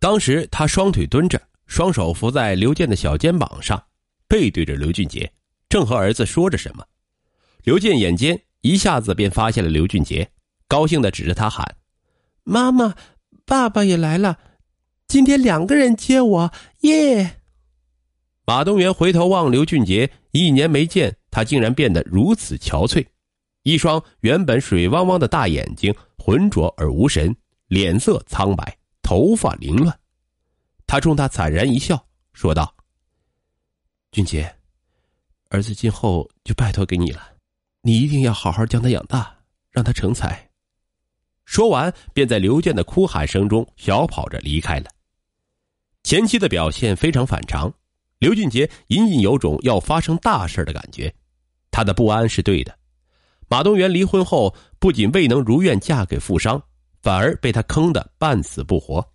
当时他双腿蹲着，双手扶在刘健的小肩膀上，背对着刘俊杰，正和儿子说着什么。刘健眼尖，一下子便发现了刘俊杰，高兴的指着他喊：“妈妈，爸爸也来了，今天两个人接我，耶！”马东元回头望刘俊杰，一年没见，他竟然变得如此憔悴，一双原本水汪汪的大眼睛浑浊而无神，脸色苍白。头发凌乱，他冲他惨然一笑，说道：“俊杰，儿子今后就拜托给你了，你一定要好好将他养大，让他成才。”说完，便在刘健的哭喊声中小跑着离开了。前妻的表现非常反常，刘俊杰隐隐有种要发生大事的感觉，他的不安是对的。马东元离婚后，不仅未能如愿嫁给富商。反而被他坑得半死不活。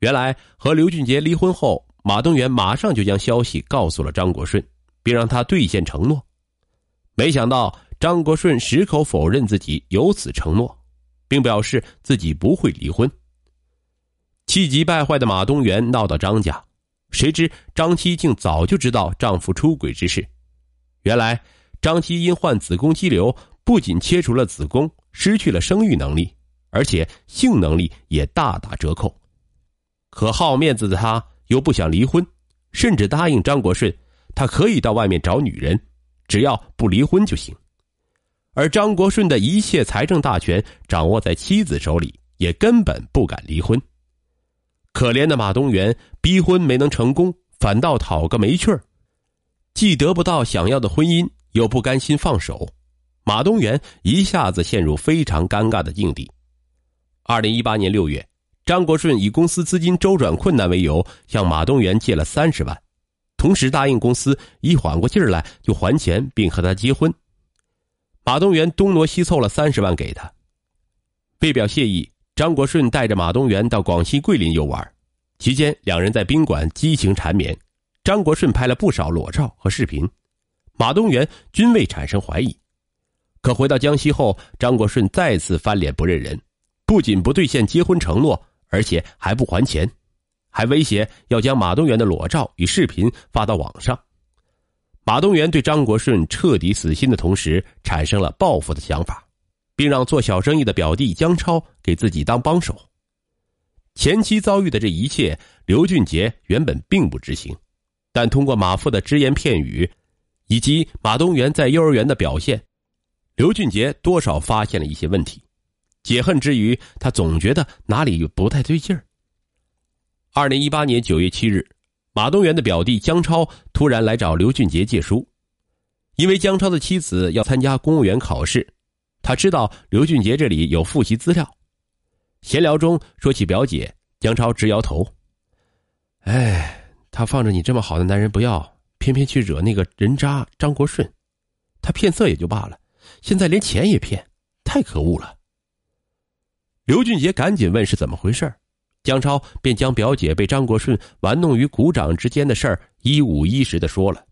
原来和刘俊杰离婚后，马东元马上就将消息告诉了张国顺，并让他兑现承诺。没想到张国顺矢口否认自己有此承诺，并表示自己不会离婚。气急败坏的马东元闹到张家，谁知张妻竟早就知道丈夫出轨之事。原来张妻因患子宫肌瘤，不仅切除了子宫，失去了生育能力。而且性能力也大打折扣，可好面子的他又不想离婚，甚至答应张国顺，他可以到外面找女人，只要不离婚就行。而张国顺的一切财政大权掌握在妻子手里，也根本不敢离婚。可怜的马东元逼婚没能成功，反倒讨个没趣儿，既得不到想要的婚姻，又不甘心放手，马东元一下子陷入非常尴尬的境地。二零一八年六月，张国顺以公司资金周转困难为由，向马东元借了三十万，同时答应公司一缓过劲儿来就还钱，并和他结婚。马东元东挪西凑了三十万给他，为表谢意，张国顺带着马东元到广西桂林游玩，期间两人在宾馆激情缠绵，张国顺拍了不少裸照和视频，马东元均未产生怀疑。可回到江西后，张国顺再次翻脸不认人。不仅不兑现结婚承诺，而且还不还钱，还威胁要将马东元的裸照与视频发到网上。马东元对张国顺彻底死心的同时，产生了报复的想法，并让做小生意的表弟江超给自己当帮手。前妻遭遇的这一切，刘俊杰原本并不知情，但通过马父的只言片语，以及马东元在幼儿园的表现，刘俊杰多少发现了一些问题。解恨之余，他总觉得哪里不太对劲儿。二零一八年九月七日，马东元的表弟江超突然来找刘俊杰借书，因为江超的妻子要参加公务员考试，他知道刘俊杰这里有复习资料。闲聊中说起表姐，江超直摇头：“哎，他放着你这么好的男人不要，偏偏去惹那个人渣张国顺，他骗色也就罢了，现在连钱也骗，太可恶了。”刘俊杰赶紧问是怎么回事江超便将表姐被张国顺玩弄于股掌之间的事儿一五一十的说了。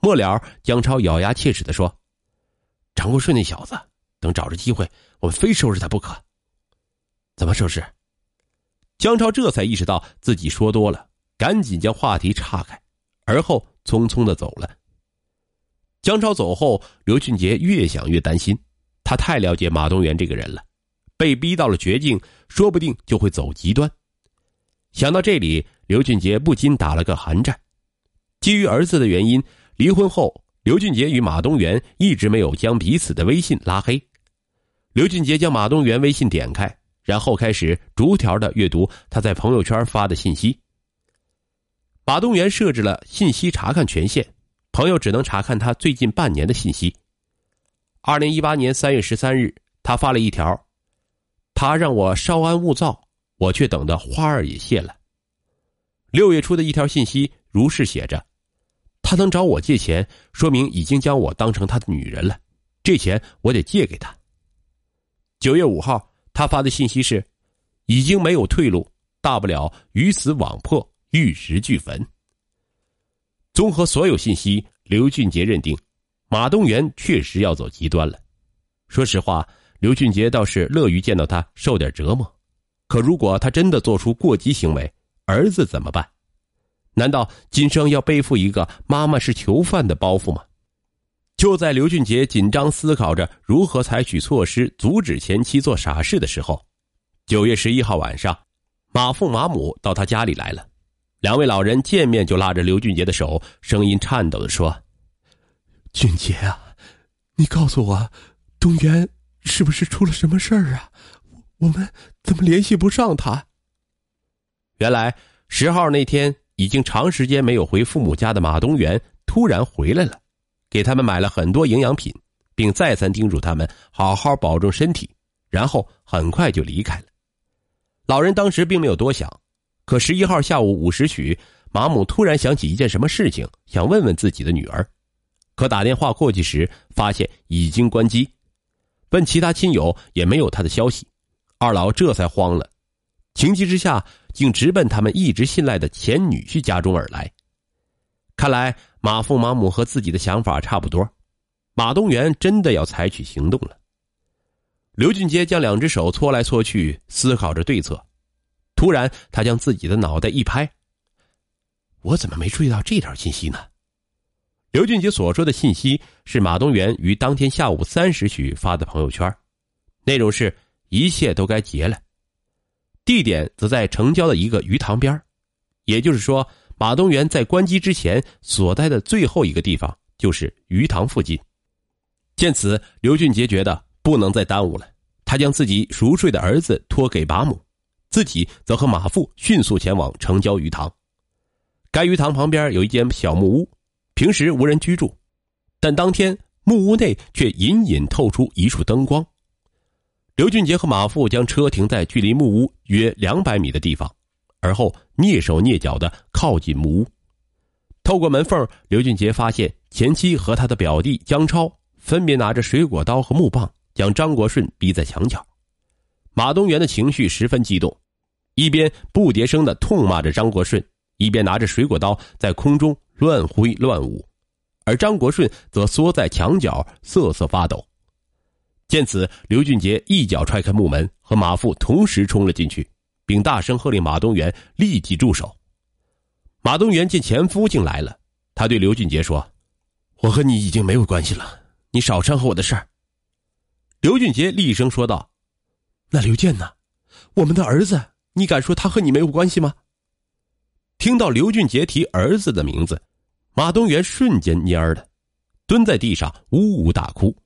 末了，江超咬牙切齿的说：“张国顺那小子，等找着机会，我们非收拾他不可。”怎么收拾？江超这才意识到自己说多了，赶紧将话题岔开，而后匆匆的走了。江超走后，刘俊杰越想越担心，他太了解马东元这个人了。被逼到了绝境，说不定就会走极端。想到这里，刘俊杰不禁打了个寒战。基于儿子的原因，离婚后，刘俊杰与马东元一直没有将彼此的微信拉黑。刘俊杰将马东元微信点开，然后开始逐条的阅读他在朋友圈发的信息。马东元设置了信息查看权限，朋友只能查看他最近半年的信息。二零一八年三月十三日，他发了一条。他让我稍安勿躁，我却等得花儿也谢了。六月初的一条信息如是写着：“他能找我借钱，说明已经将我当成他的女人了，这钱我得借给他。”九月五号，他发的信息是：“已经没有退路，大不了鱼死网破，玉石俱焚。”综合所有信息，刘俊杰认定，马东元确实要走极端了。说实话。刘俊杰倒是乐于见到他受点折磨，可如果他真的做出过激行为，儿子怎么办？难道今生要背负一个妈妈是囚犯的包袱吗？就在刘俊杰紧张思考着如何采取措施阻止前妻做傻事的时候，九月十一号晚上，马父马母到他家里来了。两位老人见面就拉着刘俊杰的手，声音颤抖的说：“俊杰啊，你告诉我，东元是不是出了什么事儿啊？我们怎么联系不上他？”原来十号那天。已经长时间没有回父母家的马东元突然回来了，给他们买了很多营养品，并再三叮嘱他们好好保重身体，然后很快就离开了。老人当时并没有多想，可十一号下午五时许，马母突然想起一件什么事情，想问问自己的女儿，可打电话过去时发现已经关机，问其他亲友也没有他的消息，二老这才慌了。情急之下，竟直奔他们一直信赖的前女婿家中而来。看来马父马母和自己的想法差不多，马东元真的要采取行动了。刘俊杰将两只手搓来搓去，思考着对策。突然，他将自己的脑袋一拍：“我怎么没注意到这条信息呢？”刘俊杰所说的信息是马东元于当天下午三时许发的朋友圈，内容是一切都该结了。地点则在城郊的一个鱼塘边也就是说，马东元在关机之前所待的最后一个地方就是鱼塘附近。见此，刘俊杰觉得不能再耽误了，他将自己熟睡的儿子托给马母，自己则和马父迅速前往城郊鱼塘。该鱼塘旁边有一间小木屋，平时无人居住，但当天木屋内却隐隐透出一束灯光。刘俊杰和马富将车停在距离木屋约两百米的地方，而后蹑手蹑脚的靠近木屋。透过门缝，刘俊杰发现前妻和他的表弟江超分别拿着水果刀和木棒，将张国顺逼在墙角。马东元的情绪十分激动，一边不迭声的痛骂着张国顺，一边拿着水果刀在空中乱挥乱舞，而张国顺则缩在墙角瑟瑟发抖。见此，刘俊杰一脚踹开木门，和马父同时冲了进去，并大声喝令马东元立即住手。马东元见前夫竟来了，他对刘俊杰说：“我和你已经没有关系了，你少掺和我的事儿。”刘俊杰厉声说道：“那刘健呢？我们的儿子，你敢说他和你没有关系吗？”听到刘俊杰提儿子的名字，马东元瞬间蔫了，蹲在地上呜呜大哭。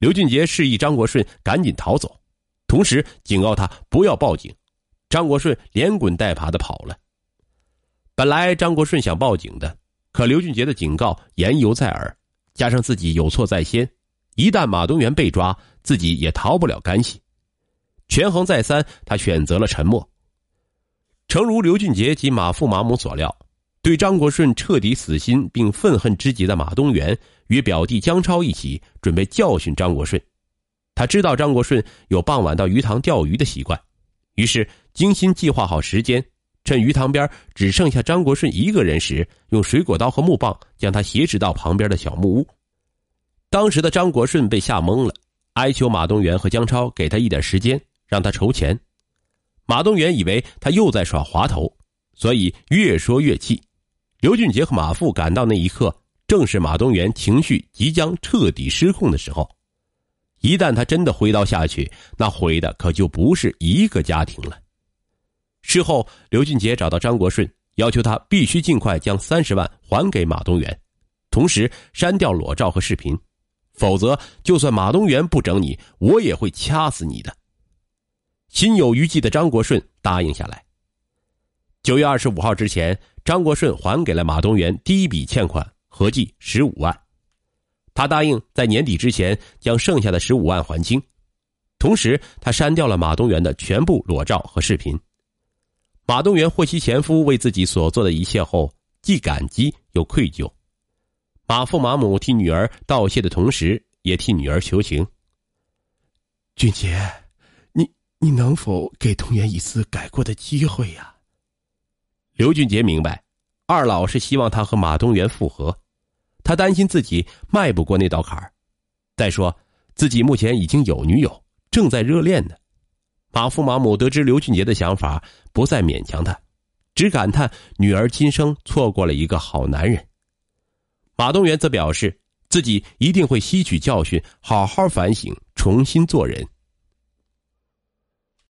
刘俊杰示意张国顺赶紧逃走，同时警告他不要报警。张国顺连滚带爬的跑了。本来张国顺想报警的，可刘俊杰的警告言犹在耳，加上自己有错在先，一旦马东元被抓，自己也逃不了干系。权衡再三，他选择了沉默。诚如刘俊杰及马父马母所料。对张国顺彻底死心并愤恨之极的马东元，与表弟江超一起准备教训张国顺。他知道张国顺有傍晚到鱼塘钓鱼的习惯，于是精心计划好时间，趁鱼塘边只剩下张国顺一个人时，用水果刀和木棒将他挟持到旁边的小木屋。当时的张国顺被吓懵了，哀求马东元和江超给他一点时间，让他筹钱。马东元以为他又在耍滑头，所以越说越气。刘俊杰和马父赶到那一刻，正是马东元情绪即将彻底失控的时候。一旦他真的挥刀下去，那毁的可就不是一个家庭了。事后，刘俊杰找到张国顺，要求他必须尽快将三十万还给马东元，同时删掉裸照和视频，否则就算马东元不整你，我也会掐死你的。心有余悸的张国顺答应下来。九月二十五号之前。张国顺还给了马东元第一笔欠款，合计十五万。他答应在年底之前将剩下的十五万还清，同时他删掉了马东元的全部裸照和视频。马东元获悉前夫为自己所做的一切后，既感激又愧疚。马父马母替女儿道谢的同时，也替女儿求情：“俊杰，你能否给东元一次改过的机会呀？”刘俊杰明白，二老是希望他和马东元复合，他担心自己迈不过那道坎儿。再说，自己目前已经有女友，正在热恋呢。马父马母得知刘俊杰的想法，不再勉强他，只感叹女儿今生错过了一个好男人。马东元则表示，自己一定会吸取教训，好好反省，重新做人。